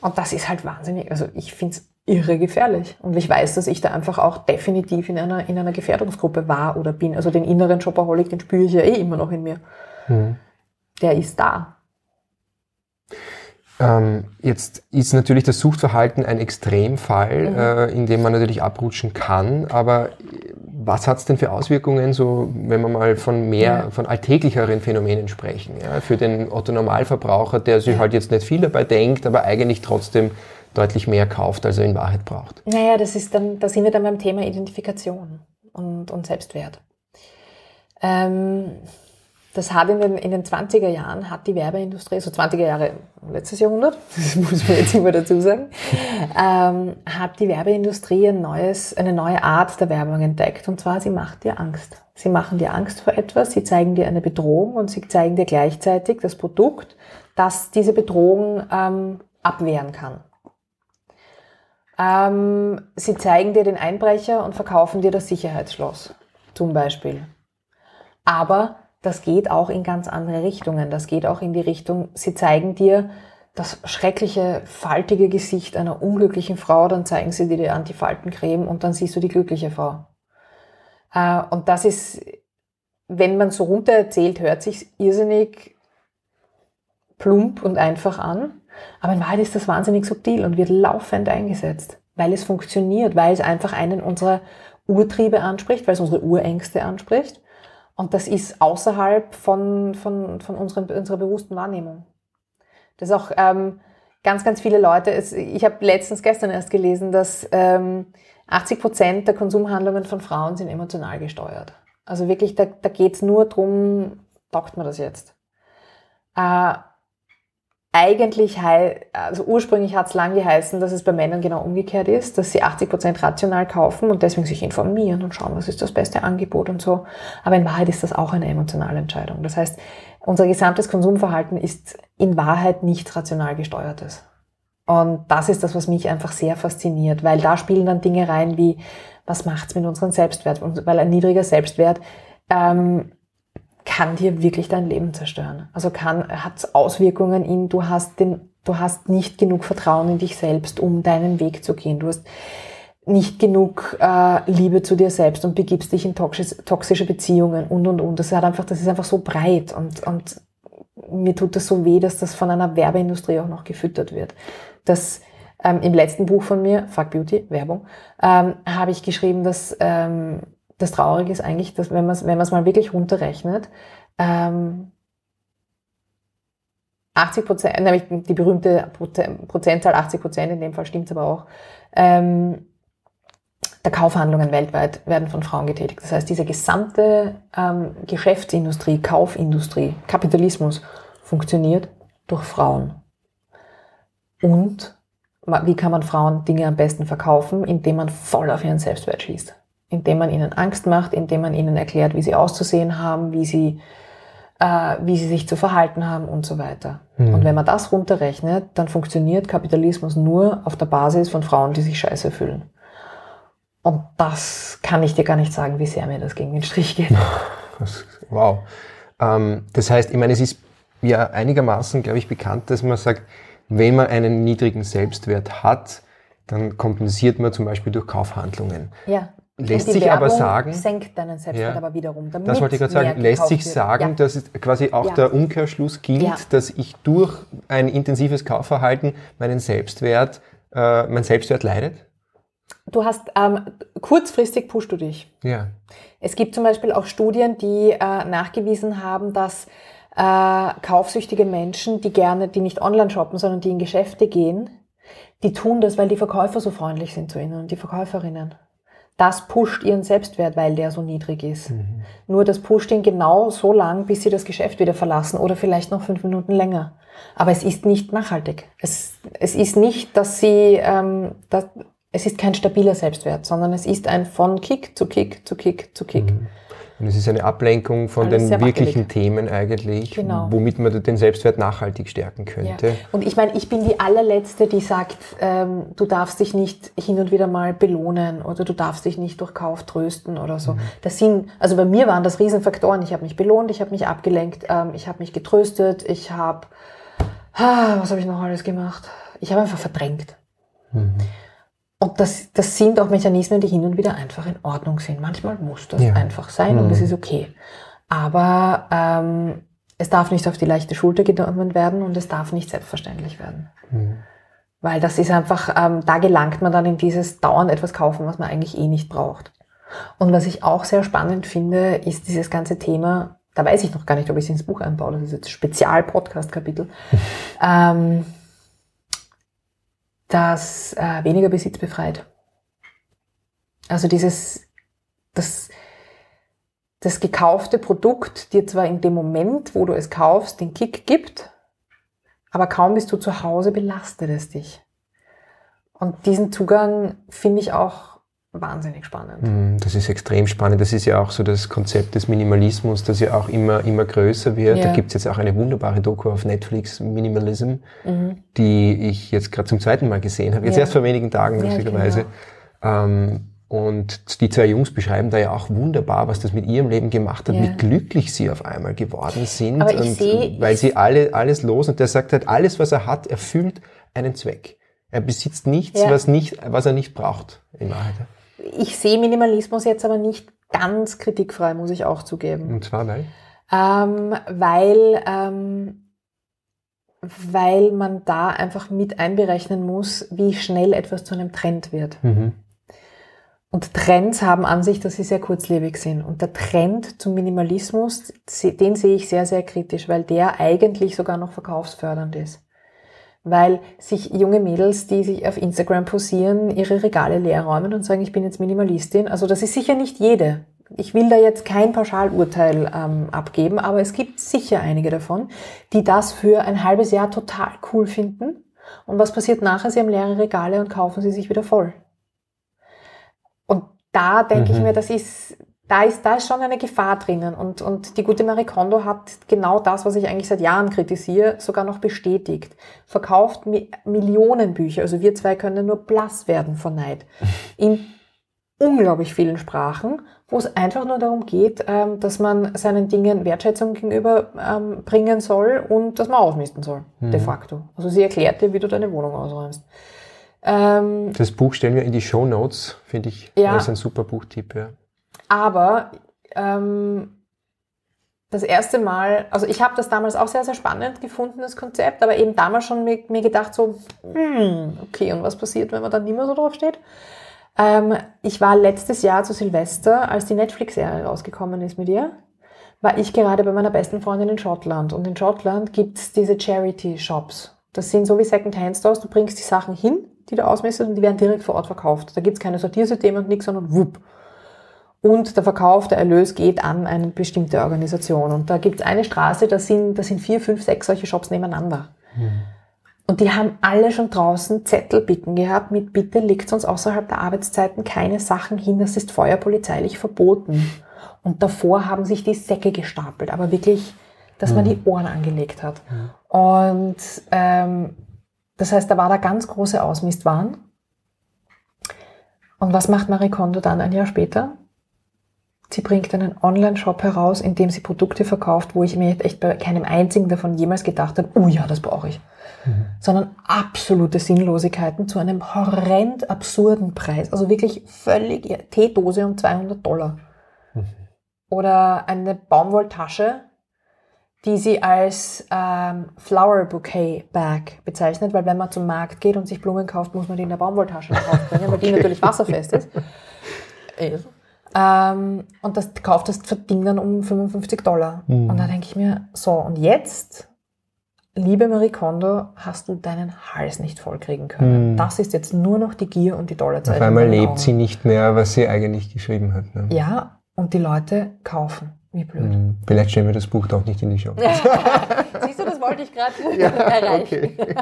Und das ist halt wahnsinnig, also ich finde es irre gefährlich. Und ich weiß, dass ich da einfach auch definitiv in einer, in einer Gefährdungsgruppe war oder bin. Also den inneren Shopaholic, den spüre ich ja eh immer noch in mir. Mhm. Der ist da. Ähm, jetzt ist natürlich das Suchtverhalten ein Extremfall, mhm. äh, in dem man natürlich abrutschen kann. Aber was hat es denn für Auswirkungen, so wenn wir mal von mehr, ja. von alltäglicheren Phänomenen sprechen? Ja? Für den Otto Normalverbraucher, der sich halt jetzt nicht viel dabei denkt, aber eigentlich trotzdem deutlich mehr kauft, als er in Wahrheit braucht. Naja, das ist dann, da sind wir dann beim Thema Identifikation und, und Selbstwert. Ähm, das hat in den, in den 20er Jahren, hat die Werbeindustrie, also 20er Jahre letztes Jahrhundert, das muss man jetzt immer dazu sagen, ähm, hat die Werbeindustrie ein neues, eine neue Art der Werbung entdeckt. Und zwar, sie macht dir Angst. Sie machen dir Angst vor etwas, sie zeigen dir eine Bedrohung und sie zeigen dir gleichzeitig das Produkt, das diese Bedrohung ähm, abwehren kann. Ähm, sie zeigen dir den Einbrecher und verkaufen dir das Sicherheitsschloss, zum Beispiel. Aber das geht auch in ganz andere Richtungen. Das geht auch in die Richtung, sie zeigen dir das schreckliche, faltige Gesicht einer unglücklichen Frau, dann zeigen sie dir die Antifaltencreme und dann siehst du die glückliche Frau. Äh, und das ist, wenn man so runter erzählt, hört sich irrsinnig plump und einfach an. Aber in Wahrheit ist das wahnsinnig subtil und wird laufend eingesetzt, weil es funktioniert, weil es einfach einen unserer Urtriebe anspricht, weil es unsere Urängste anspricht und das ist außerhalb von, von, von unseren, unserer bewussten Wahrnehmung. Das ist auch ähm, ganz, ganz viele Leute. Es, ich habe letztens gestern erst gelesen, dass ähm, 80 Prozent der Konsumhandlungen von Frauen sind emotional gesteuert. Also wirklich, da, da geht es nur drum, taugt man das jetzt? Äh, eigentlich, also ursprünglich hat es lang geheißen, dass es bei Männern genau umgekehrt ist, dass sie 80 Prozent rational kaufen und deswegen sich informieren und schauen, was ist das beste Angebot und so. Aber in Wahrheit ist das auch eine emotionale Entscheidung. Das heißt, unser gesamtes Konsumverhalten ist in Wahrheit nicht rational gesteuertes. Und das ist das, was mich einfach sehr fasziniert, weil da spielen dann Dinge rein wie, was macht's mit unserem Selbstwert? Weil ein niedriger Selbstwert ähm, kann dir wirklich dein Leben zerstören. Also kann, hat Auswirkungen in, du hast den, du hast nicht genug Vertrauen in dich selbst, um deinen Weg zu gehen. Du hast nicht genug äh, Liebe zu dir selbst und begibst dich in toxische Beziehungen und und und. Das hat einfach, das ist einfach so breit und, und mir tut das so weh, dass das von einer Werbeindustrie auch noch gefüttert wird. Das ähm, im letzten Buch von mir, Fuck Beauty, Werbung, ähm, habe ich geschrieben, dass ähm, das Traurige ist eigentlich, dass wenn man es wenn mal wirklich runterrechnet, ähm, 80 Prozent, nämlich die berühmte Prozentzahl 80 Prozent, in dem Fall stimmt es aber auch, ähm, der Kaufhandlungen weltweit werden von Frauen getätigt. Das heißt, diese gesamte ähm, Geschäftsindustrie, Kaufindustrie, Kapitalismus funktioniert durch Frauen. Und wie kann man Frauen Dinge am besten verkaufen? Indem man voll auf ihren Selbstwert schießt indem man ihnen Angst macht, indem man ihnen erklärt, wie sie auszusehen haben, wie sie äh, wie sie sich zu verhalten haben und so weiter. Mhm. Und wenn man das runterrechnet, dann funktioniert Kapitalismus nur auf der Basis von Frauen, die sich scheiße fühlen. Und das kann ich dir gar nicht sagen, wie sehr mir das gegen den Strich geht. wow. Ähm, das heißt, ich meine, es ist ja einigermaßen, glaube ich, bekannt, dass man sagt, wenn man einen niedrigen Selbstwert hat, dann kompensiert man zum Beispiel durch Kaufhandlungen. Ja. Lässt sich Werbung aber sagen, senkt deinen Selbstwert ja, aber wiederum. das wollte ich gerade sagen. Lässt sich sagen, ja. dass quasi auch ja. der Umkehrschluss gilt, dass ich durch ein intensives Kaufverhalten meinen Selbstwert, äh, mein Selbstwert leidet? Du hast ähm, kurzfristig pusht du dich. Ja. Es gibt zum Beispiel auch Studien, die äh, nachgewiesen haben, dass äh, kaufsüchtige Menschen, die gerne, die nicht online shoppen, sondern die in Geschäfte gehen, die tun das, weil die Verkäufer so freundlich sind zu ihnen und die Verkäuferinnen das pusht ihren Selbstwert, weil der so niedrig ist. Mhm. Nur das pusht ihn genau so lang, bis sie das Geschäft wieder verlassen oder vielleicht noch fünf Minuten länger. Aber es ist nicht nachhaltig. Es, es ist nicht, dass sie, ähm, dass, es ist kein stabiler Selbstwert, sondern es ist ein von Kick zu Kick zu Kick zu Kick. Mhm. Und es ist eine Ablenkung von Alles den wirklichen Themen eigentlich, genau. womit man den Selbstwert nachhaltig stärken könnte. Ja. Und ich meine, ich bin die allerletzte, die sagt, ähm, du darfst dich nicht hin und wieder mal belohnen oder du darfst dich nicht durch Kauf trösten oder so. Mhm. Das sind, also bei mir waren das Riesenfaktoren. Ich habe mich belohnt, ich habe mich abgelenkt, ähm, ich habe mich getröstet, ich habe, ah, was habe ich noch alles gemacht? Ich habe einfach verdrängt. Mhm. Und das, das sind auch Mechanismen, die hin und wieder einfach in Ordnung sind. Manchmal muss das ja. einfach sein mhm. und es ist okay. Aber ähm, es darf nicht auf die leichte Schulter genommen werden und es darf nicht selbstverständlich werden. Mhm. Weil das ist einfach, ähm, da gelangt man dann in dieses dauernd etwas kaufen, was man eigentlich eh nicht braucht. Und was ich auch sehr spannend finde, ist dieses ganze Thema, da weiß ich noch gar nicht, ob ich es ins Buch einbaue, das ist jetzt Spezial-Podcast-Kapitel. ähm, das äh, weniger Besitz befreit. Also dieses, das, das gekaufte Produkt dir zwar in dem Moment, wo du es kaufst, den Kick gibt, aber kaum bist du zu Hause, belastet es dich. Und diesen Zugang finde ich auch wahnsinnig spannend. Mhm, das ist extrem spannend. Das ist ja auch so das Konzept des Minimalismus, das ja auch immer, immer größer wird. Ja. Da gibt es jetzt auch eine wunderbare Doku auf Netflix, Minimalism, mhm. die ich jetzt gerade zum zweiten Mal gesehen habe. Jetzt ja. erst vor wenigen Tagen, lustigerweise. Ja, ähm, und die zwei Jungs beschreiben da ja auch wunderbar, was das mit ihrem Leben gemacht hat, ja. wie glücklich sie auf einmal geworden sind. Aber und seh, weil sie alle, alles los und der sagt halt, alles, was er hat, erfüllt einen Zweck. Er besitzt nichts, was, nicht, was er nicht braucht in Wahrheit. Ich sehe Minimalismus jetzt aber nicht ganz kritikfrei, muss ich auch zugeben. Und zwar weil? Ähm, weil, ähm, weil man da einfach mit einberechnen muss, wie schnell etwas zu einem Trend wird. Mhm. Und Trends haben an sich, dass sie sehr kurzlebig sind. Und der Trend zum Minimalismus, den sehe ich sehr, sehr kritisch, weil der eigentlich sogar noch verkaufsfördernd ist weil sich junge Mädels, die sich auf Instagram posieren, ihre Regale leer räumen und sagen, ich bin jetzt Minimalistin. Also das ist sicher nicht jede. Ich will da jetzt kein Pauschalurteil ähm, abgeben, aber es gibt sicher einige davon, die das für ein halbes Jahr total cool finden. Und was passiert nachher? Sie haben leere Regale und kaufen sie sich wieder voll. Und da denke mhm. ich mir, das ist, da ist, da ist schon eine Gefahr drinnen. Und, und die gute Marie Kondo hat genau das, was ich eigentlich seit Jahren kritisiere, sogar noch bestätigt. Verkauft Mi Millionen Bücher. Also wir zwei können nur blass werden von Neid. In unglaublich vielen Sprachen, wo es einfach nur darum geht, ähm, dass man seinen Dingen Wertschätzung gegenüber ähm, bringen soll und dass man ausmisten soll, mhm. de facto. Also sie erklärt dir, wie du deine Wohnung ausräumst. Ähm, das Buch stellen wir in die Show Notes, finde ich. Ja. Das ist ein super Buchtipp, ja. Aber ähm, das erste Mal, also ich habe das damals auch sehr, sehr spannend gefunden, das Konzept, aber eben damals schon mir, mir gedacht so, hm, okay, und was passiert, wenn man dann nicht mehr so drauf steht? Ähm, ich war letztes Jahr zu Silvester, als die Netflix-Serie rausgekommen ist mit ihr, war ich gerade bei meiner besten Freundin in Schottland. Und in Schottland gibt's diese Charity-Shops. Das sind so wie Second-Hand-Stores, du bringst die Sachen hin, die du ausmessest und die werden direkt vor Ort verkauft. Da gibt's keine Sortiersysteme und nichts, sondern wupp und der Verkauf, der Erlös geht an eine bestimmte Organisation. Und da gibt es eine Straße, da sind, da sind vier, fünf, sechs solche Shops nebeneinander. Mhm. Und die haben alle schon draußen Zettelbicken gehabt mit Bitte legt uns außerhalb der Arbeitszeiten keine Sachen hin, das ist feuerpolizeilich verboten. Und davor haben sich die Säcke gestapelt, aber wirklich dass man die Ohren angelegt hat. Und ähm, das heißt, da war da ganz große Ausmistwahn. Und was macht Marie Kondo dann ein Jahr später? Sie bringt einen Online-Shop heraus, in dem sie Produkte verkauft, wo ich mir echt bei keinem einzigen davon jemals gedacht habe, oh ja, das brauche ich. Mhm. Sondern absolute Sinnlosigkeiten zu einem horrend absurden Preis. Also wirklich völlig Teedose um 200 Dollar. Mhm. Oder eine Baumwolltasche, die sie als ähm, Flower Bouquet Bag bezeichnet, weil wenn man zum Markt geht und sich Blumen kauft, muss man die in der Baumwolltasche aufbringen, weil die natürlich wasserfest ist. Ähm, und das kauft das Ding dann um 55 Dollar. Mhm. Und da denke ich mir, so, und jetzt, liebe Marie Kondo, hast du deinen Hals nicht vollkriegen können. Mhm. Das ist jetzt nur noch die Gier und die Dollarzeichen. Auf einmal lebt Augen. sie nicht mehr, was sie eigentlich geschrieben hat. Ne? Ja, und die Leute kaufen. Wie blöd. Mhm. Vielleicht stellen wir das Buch doch nicht in die Show. Siehst du, das wollte ich gerade ja, erreichen. Okay.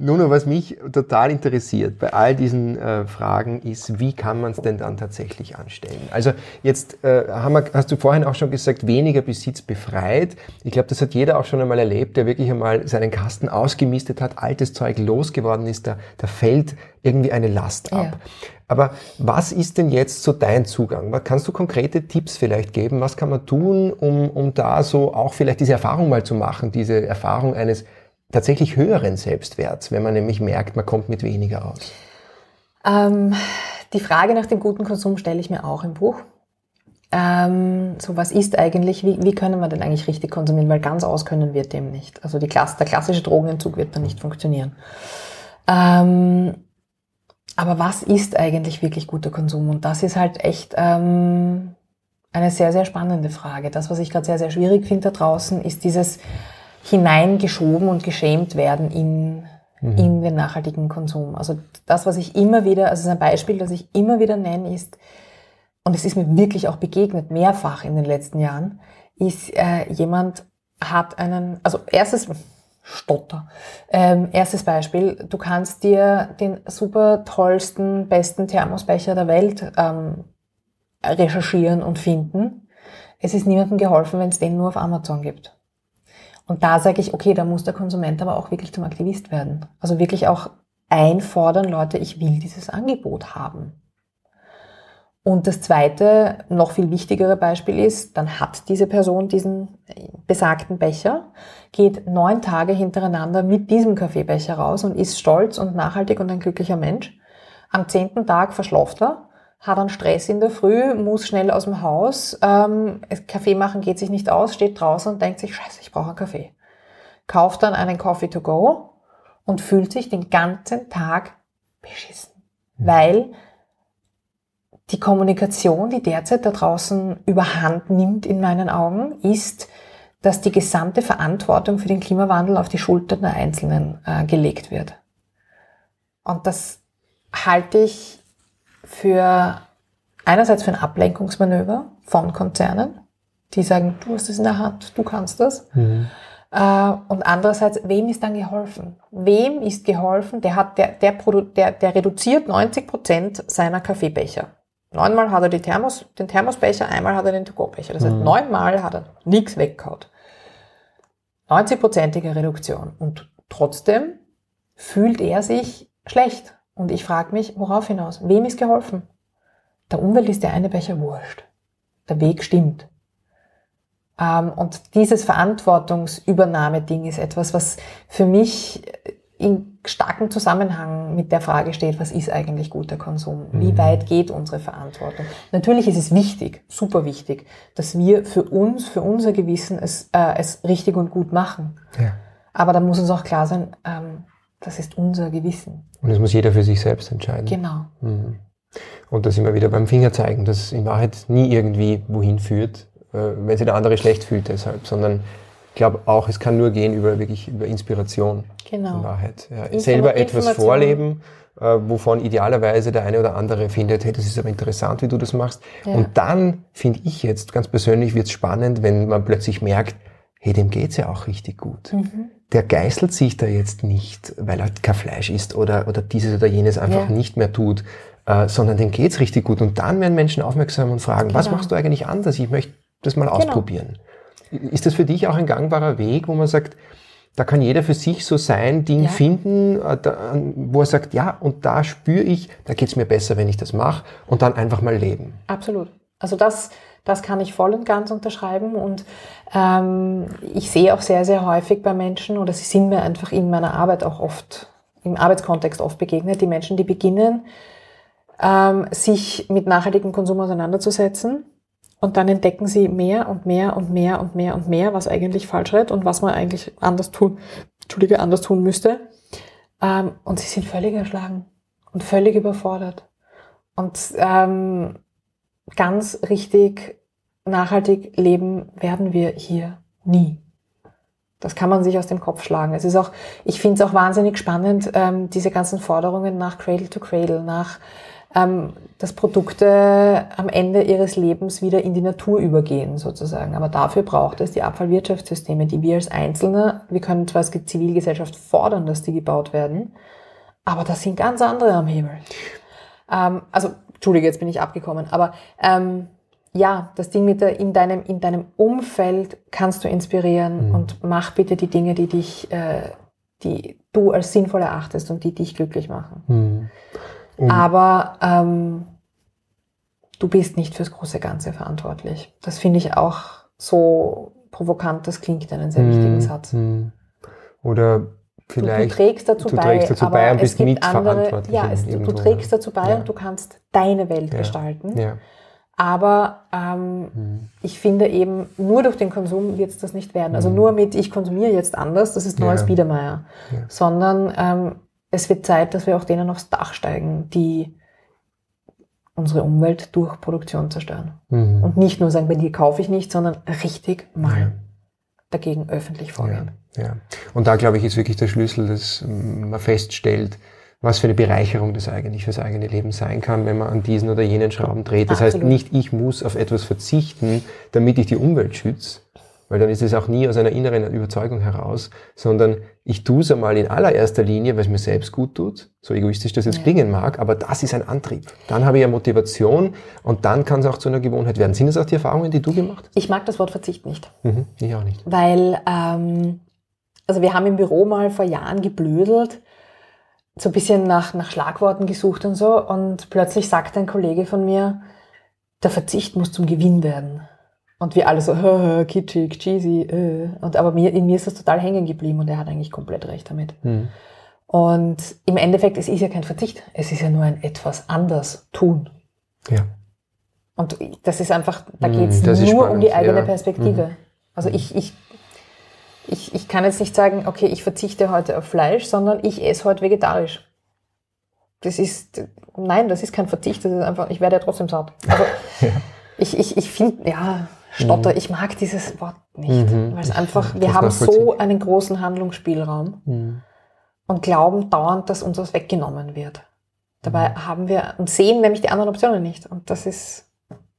Nun, was mich total interessiert bei all diesen äh, Fragen ist, wie kann man es denn dann tatsächlich anstellen? Also jetzt äh, wir, hast du vorhin auch schon gesagt, weniger Besitz befreit. Ich glaube, das hat jeder auch schon einmal erlebt, der wirklich einmal seinen Kasten ausgemistet hat, altes Zeug losgeworden ist, da, da fällt irgendwie eine Last ab. Ja. Aber was ist denn jetzt so dein Zugang? Kannst du konkrete Tipps vielleicht geben? Was kann man tun, um, um da so auch vielleicht diese Erfahrung mal zu machen, diese Erfahrung eines tatsächlich höheren Selbstwerts, wenn man nämlich merkt, man kommt mit weniger aus? Ähm, die Frage nach dem guten Konsum stelle ich mir auch im Buch. Ähm, so was ist eigentlich, wie, wie können wir denn eigentlich richtig konsumieren? Weil ganz auskönnen wird dem nicht. Also Klasse, der klassische Drogenentzug wird dann nicht funktionieren. Ähm, aber was ist eigentlich wirklich guter Konsum? Und das ist halt echt ähm, eine sehr, sehr spannende Frage. Das, was ich gerade sehr, sehr schwierig finde da draußen, ist dieses, hineingeschoben und geschämt werden in, mhm. in den nachhaltigen Konsum. Also das, was ich immer wieder, also ein Beispiel, das ich immer wieder nenne, ist, und es ist mir wirklich auch begegnet, mehrfach in den letzten Jahren, ist äh, jemand hat einen, also erstes, Stotter. Ähm, erstes Beispiel, du kannst dir den super tollsten, besten Thermosbecher der Welt ähm, recherchieren und finden. Es ist niemandem geholfen, wenn es den nur auf Amazon gibt. Und da sage ich, okay, da muss der Konsument aber auch wirklich zum Aktivist werden. Also wirklich auch einfordern, Leute, ich will dieses Angebot haben. Und das zweite, noch viel wichtigere Beispiel ist, dann hat diese Person diesen besagten Becher, geht neun Tage hintereinander mit diesem Kaffeebecher raus und ist stolz und nachhaltig und ein glücklicher Mensch. Am zehnten Tag verschlaft er hat einen Stress in der Früh, muss schnell aus dem Haus, ähm, Kaffee machen geht sich nicht aus, steht draußen und denkt sich, scheiße, ich brauche einen Kaffee. Kauft dann einen Coffee to go und fühlt sich den ganzen Tag beschissen. Mhm. Weil die Kommunikation, die derzeit da draußen überhand nimmt in meinen Augen, ist, dass die gesamte Verantwortung für den Klimawandel auf die Schultern der Einzelnen äh, gelegt wird. Und das halte ich für einerseits für ein Ablenkungsmanöver von Konzernen, die sagen, du hast es in der Hand, du kannst das. Mhm. Äh, und andererseits, wem ist dann geholfen? Wem ist geholfen? Der hat, der, der, der, der reduziert 90 Prozent seiner Kaffeebecher. Neunmal hat er die Thermos, den Thermosbecher, einmal hat er den To-Go-Becher. Das heißt, mhm. neunmal hat er nichts weggehaut. 90-prozentige Reduktion. Und trotzdem fühlt er sich schlecht. Und ich frage mich, worauf hinaus? Wem ist geholfen? Der Umwelt ist der eine Becher wurscht. Der Weg stimmt. Ähm, und dieses Verantwortungsübernahme-Ding ist etwas, was für mich in starkem Zusammenhang mit der Frage steht, was ist eigentlich guter Konsum? Wie mhm. weit geht unsere Verantwortung? Natürlich ist es wichtig, super wichtig, dass wir für uns, für unser Gewissen es, äh, es richtig und gut machen. Ja. Aber da muss uns auch klar sein, ähm, das ist unser Gewissen. Und das muss jeder für sich selbst entscheiden. Genau. Mhm. Und da sind wir wieder beim Fingerzeigen, das in Wahrheit nie irgendwie wohin führt, äh, wenn sich der andere schlecht fühlt deshalb, sondern ich glaube auch, es kann nur gehen über wirklich über Inspiration. Genau. In Wahrheit. Ja, selber etwas vorleben, äh, wovon idealerweise der eine oder andere findet, hey, das ist aber interessant, wie du das machst. Ja. Und dann finde ich jetzt ganz persönlich wird es spannend, wenn man plötzlich merkt, hey, dem geht's ja auch richtig gut. Mhm. Der geißelt sich da jetzt nicht, weil er kein Fleisch isst oder, oder dieses oder jenes einfach ja. nicht mehr tut, äh, sondern dem geht's richtig gut. Und dann werden Menschen aufmerksam und fragen, genau. was machst du eigentlich anders? Ich möchte das mal genau. ausprobieren. Ist das für dich auch ein gangbarer Weg, wo man sagt, da kann jeder für sich so sein Ding ja. finden, äh, wo er sagt, ja, und da spüre ich, da geht es mir besser, wenn ich das mache und dann einfach mal leben. Absolut. Also das, das kann ich voll und ganz unterschreiben und ähm, ich sehe auch sehr, sehr häufig bei Menschen oder sie sind mir einfach in meiner Arbeit auch oft, im Arbeitskontext oft begegnet, die Menschen, die beginnen, ähm, sich mit nachhaltigem Konsum auseinanderzusetzen und dann entdecken sie mehr und mehr und mehr und mehr und mehr, was eigentlich falsch ist und was man eigentlich anders tun, Entschuldige, anders tun müsste. Ähm, und sie sind völlig erschlagen und völlig überfordert. Und ähm, ganz richtig nachhaltig leben werden wir hier nie. Das kann man sich aus dem Kopf schlagen. Es ist auch, ich finde es auch wahnsinnig spannend, ähm, diese ganzen Forderungen nach Cradle to Cradle, nach ähm, dass Produkte am Ende ihres Lebens wieder in die Natur übergehen, sozusagen. Aber dafür braucht es die Abfallwirtschaftssysteme, die wir als Einzelne, wir können zwar als Zivilgesellschaft fordern, dass die gebaut werden, aber das sind ganz andere am Himmel. Ähm, also, Entschuldige, jetzt bin ich abgekommen, aber ähm, ja, das Ding mit der, in deinem, in deinem Umfeld kannst du inspirieren mhm. und mach bitte die Dinge, die dich, äh, die du als sinnvoll erachtest und die dich glücklich machen. Mhm. Mhm. Aber ähm, du bist nicht fürs große Ganze verantwortlich. Das finde ich auch so provokant, das klingt einen sehr wichtigen mhm. Satz. Mhm. Oder vielleicht. Du, du trägst dazu du bei, trägst dazu bei und bist mitverantwortlich. Ja, es, du, du, trägst dazu bei ja. und du kannst deine Welt ja. gestalten. Ja. Aber ähm, mhm. ich finde eben, nur durch den Konsum wird es das nicht werden. Also mhm. nur mit, ich konsumiere jetzt anders, das ist neues ja. Biedermeier. Sondern ähm, es wird Zeit, dass wir auch denen aufs Dach steigen, die unsere Umwelt durch Produktion zerstören. Mhm. Und nicht nur sagen, bei dir kaufe ich nicht, sondern richtig mal ja. dagegen öffentlich vorgehen. Ja, ja. Und da glaube ich ist wirklich der Schlüssel, dass man feststellt, was für eine Bereicherung das eigentlich fürs eigene Leben sein kann, wenn man an diesen oder jenen Schrauben dreht. Das Absolut. heißt nicht, ich muss auf etwas verzichten, damit ich die Umwelt schütze, weil dann ist es auch nie aus einer inneren Überzeugung heraus, sondern ich tue es einmal in allererster Linie, weil es mir selbst gut tut, so egoistisch das jetzt ja. klingen mag, aber das ist ein Antrieb. Dann habe ich ja Motivation und dann kann es auch zu einer Gewohnheit werden. Sind das auch die Erfahrungen, die du gemacht hast? Ich mag das Wort Verzicht nicht. Mhm, ich auch nicht. Weil, ähm, also wir haben im Büro mal vor Jahren geblödelt, so ein bisschen nach, nach Schlagworten gesucht und so und plötzlich sagt ein Kollege von mir, der Verzicht muss zum Gewinn werden. Und wir alle so, hö, kitschig, cheesy. Äh. Und aber mir, in mir ist das total hängen geblieben und er hat eigentlich komplett recht damit. Mhm. Und im Endeffekt, es ist ja kein Verzicht, es ist ja nur ein etwas anders tun. Ja. Und das ist einfach, da geht es nur um die eigene ja. Perspektive. Mhm. Also ich, ich, ich, ich kann jetzt nicht sagen, okay, ich verzichte heute auf Fleisch, sondern ich esse heute vegetarisch. Das ist, nein, das ist kein Verzicht, das ist einfach, ich werde ja trotzdem satt. Also, ja. ich, ich, ich finde, ja, Stotter. Mhm. Ich mag dieses Wort nicht, mhm. weil es einfach, wir haben so einen großen Handlungsspielraum mhm. und glauben dauernd, dass uns was weggenommen wird. Dabei mhm. haben wir und sehen nämlich die anderen Optionen nicht. Und das ist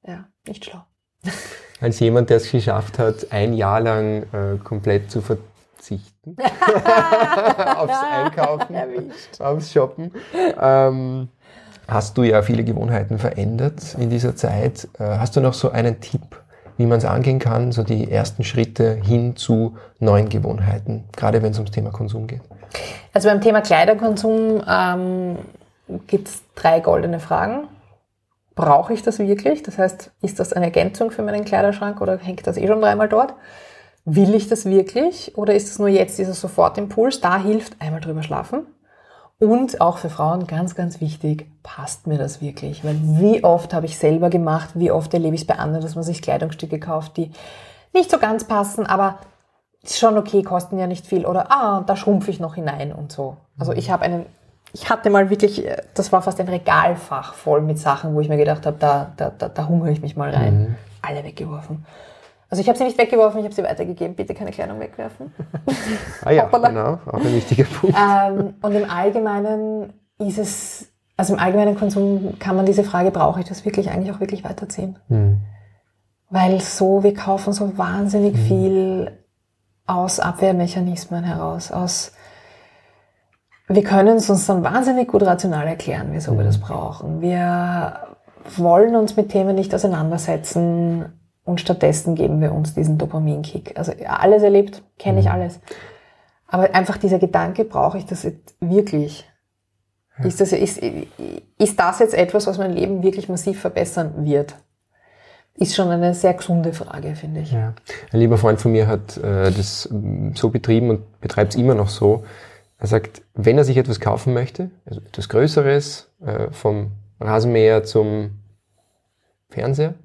ja nicht schlau. Als jemand, der es geschafft hat, ein Jahr lang äh, komplett zu verzichten aufs Einkaufen, aufs Shoppen. Ähm, hast du ja viele Gewohnheiten verändert in dieser Zeit. Äh, hast du noch so einen Tipp, wie man es angehen kann, so die ersten Schritte hin zu neuen Gewohnheiten, gerade wenn es ums Thema Konsum geht? Also beim Thema Kleiderkonsum ähm, gibt es drei goldene Fragen. Brauche ich das wirklich? Das heißt, ist das eine Ergänzung für meinen Kleiderschrank oder hängt das eh schon dreimal dort? Will ich das wirklich oder ist es nur jetzt dieser Sofortimpuls? Da hilft einmal drüber schlafen. Und auch für Frauen ganz, ganz wichtig, passt mir das wirklich? Weil wie oft habe ich selber gemacht, wie oft erlebe ich es bei anderen, dass man sich Kleidungsstücke kauft, die nicht so ganz passen, aber ist schon okay, kosten ja nicht viel oder ah, da schrumpfe ich noch hinein und so. Also ich habe einen, ich hatte mal wirklich, das war fast ein Regalfach voll mit Sachen, wo ich mir gedacht habe, da, da, da, da hungere ich mich mal rein. Mhm. Alle weggeworfen. Also ich habe sie nicht weggeworfen, ich habe sie weitergegeben. Bitte keine Kleidung wegwerfen. ah ja, genau, auch ein wichtiger Punkt. Ähm, und im Allgemeinen ist es, also im allgemeinen Konsum kann man diese Frage, brauche ich das wirklich, eigentlich auch wirklich weiterziehen. Mhm. Weil so, wir kaufen so wahnsinnig mhm. viel aus Abwehrmechanismen heraus, aus wir können es uns dann wahnsinnig gut rational erklären, wieso mhm. wir das brauchen. Wir wollen uns mit Themen nicht auseinandersetzen Und stattdessen geben wir uns diesen Dopaminkick. Also alles erlebt, kenne ich mhm. alles. Aber einfach dieser Gedanke, brauche ich das jetzt wirklich? Ist, das, ist, ist das jetzt etwas, was mein Leben wirklich massiv verbessern wird? Ist schon eine sehr gesunde Frage, finde ich. Ja. Ein lieber Freund von mir hat äh, das ähm, so betrieben und betreibt es immer noch so. Er sagt, wenn er sich etwas kaufen möchte, also etwas Größeres, äh, vom Rasenmäher zum Fernseher,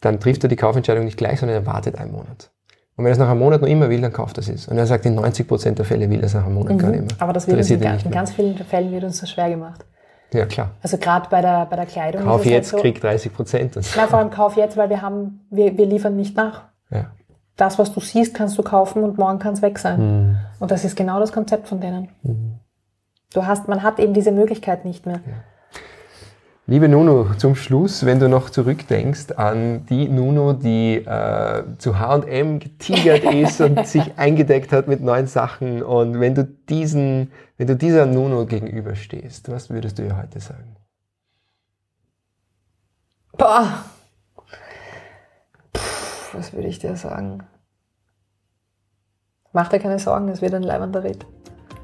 dann trifft er die Kaufentscheidung nicht gleich, sondern er wartet einen Monat. Und wenn er es nach einem Monat noch immer will, dann kauft er es. Und er sagt, in 90 Prozent der Fälle will er es nach einem Monat mhm. gar nicht mehr. Aber das wird uns in, in ganz vielen Fällen wird uns so schwer gemacht. Ja, klar. Also gerade bei der, bei der Kleidung. Kauf halt jetzt, halt so, krieg 30 Prozent. Nein, vor allem kauf jetzt, weil wir haben, wir, wir liefern nicht nach. Ja. Das, was du siehst, kannst du kaufen und morgen kann es weg sein. Mhm. Und das ist genau das Konzept von denen. Mhm. Du hast, man hat eben diese Möglichkeit nicht mehr. Ja. Liebe Nuno, zum Schluss, wenn du noch zurückdenkst an die Nuno, die äh, zu H&M getigert ist und sich eingedeckt hat mit neuen Sachen und wenn du diesen, wenn du dieser Nuno gegenüberstehst, was würdest du ihr heute sagen? Boah. Puh, was würde ich dir sagen? Mach dir keine Sorgen, es wird ein leibender Ritt.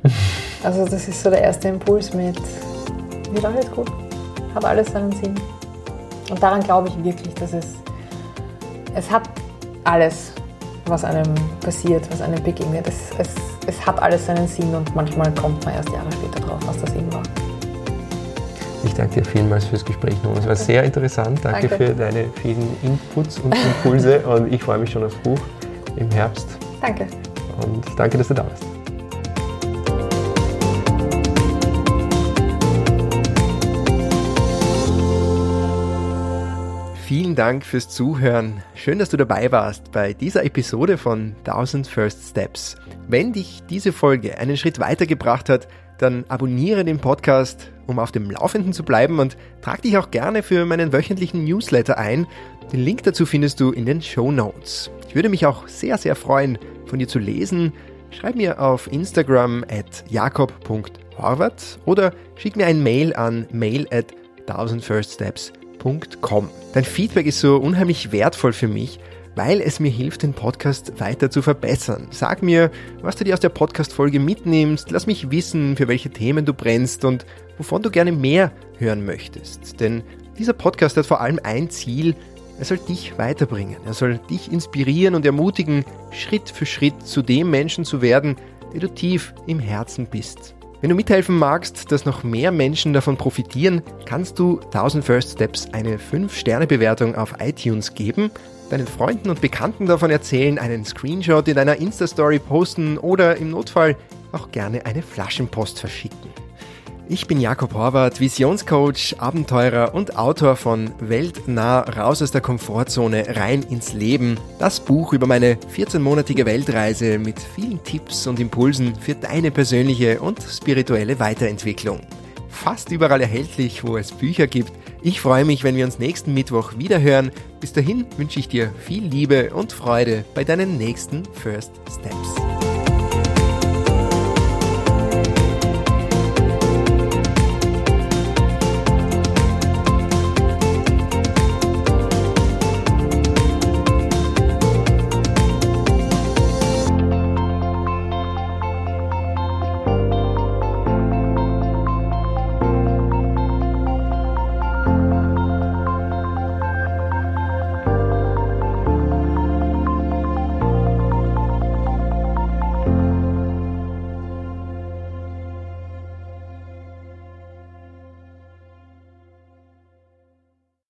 Also das ist so der erste Impuls mit, wird alles gut hat alles seinen Sinn. Und daran glaube ich wirklich, dass es, es hat alles, was einem passiert, was einem begegnet. Es, es, es hat alles seinen Sinn und manchmal kommt man erst Jahre später drauf, was der Sinn war. Ich danke dir vielmals fürs Gespräch, Noah. Es war sehr interessant. Danke, danke, für deine vielen Inputs und Impulse und ich freue mich schon aufs Buch im Herbst. Danke. Und danke, dass du da bist. Vielen Dank fürs Zuhören. Schön, dass du dabei warst bei dieser Episode von 1000 First Steps. Wenn dich diese Folge einen Schritt weitergebracht hat, dann abonniere den Podcast, um auf dem Laufenden zu bleiben und trag dich auch gerne für meinen wöchentlichen Newsletter ein. Den Link dazu findest du in den Show Notes. Ich würde mich auch sehr, sehr freuen, von dir zu lesen. Schreib mir auf Instagram at jakob.horvath oder schick mir ein Mail an mail at 1000firststeps.com www.podcast.com. Dein Feedback ist so unheimlich wertvoll für mich, weil es mir hilft, den Podcast weiter zu verbessern. Sag mir, was du dir aus der Podcast-Folge mitnimmst, lass mich wissen, für welche Themen du brennst und wovon du gerne mehr hören möchtest. Denn dieser Podcast hat vor allem ein Ziel, er soll dich weiterbringen, er soll dich inspirieren und ermutigen, Schritt für Schritt zu dem Menschen zu werden, der du tief im Herzen bist. Wenn du mithelfen magst, dass noch mehr Menschen davon profitieren, kannst du 1000 First Steps eine 5-Sterne-Bewertung auf iTunes geben, deinen Freunden und Bekannten davon erzählen, einen Screenshot in deiner Insta-Story posten oder im Notfall auch gerne eine Flaschenpost verschicken. Ich bin Jakob Horvath, Visionscoach, Abenteurer und Autor von Weltnah raus aus der Komfortzone rein ins Leben. Das Buch über meine 14-monatige Weltreise mit vielen Tipps und Impulsen für deine persönliche und spirituelle Weiterentwicklung. Fast überall erhältlich, wo es Bücher gibt. Ich freue mich, wenn wir uns nächsten Mittwoch wieder hören. Bis dahin wünsche ich dir viel Liebe und Freude bei deinen nächsten First Steps.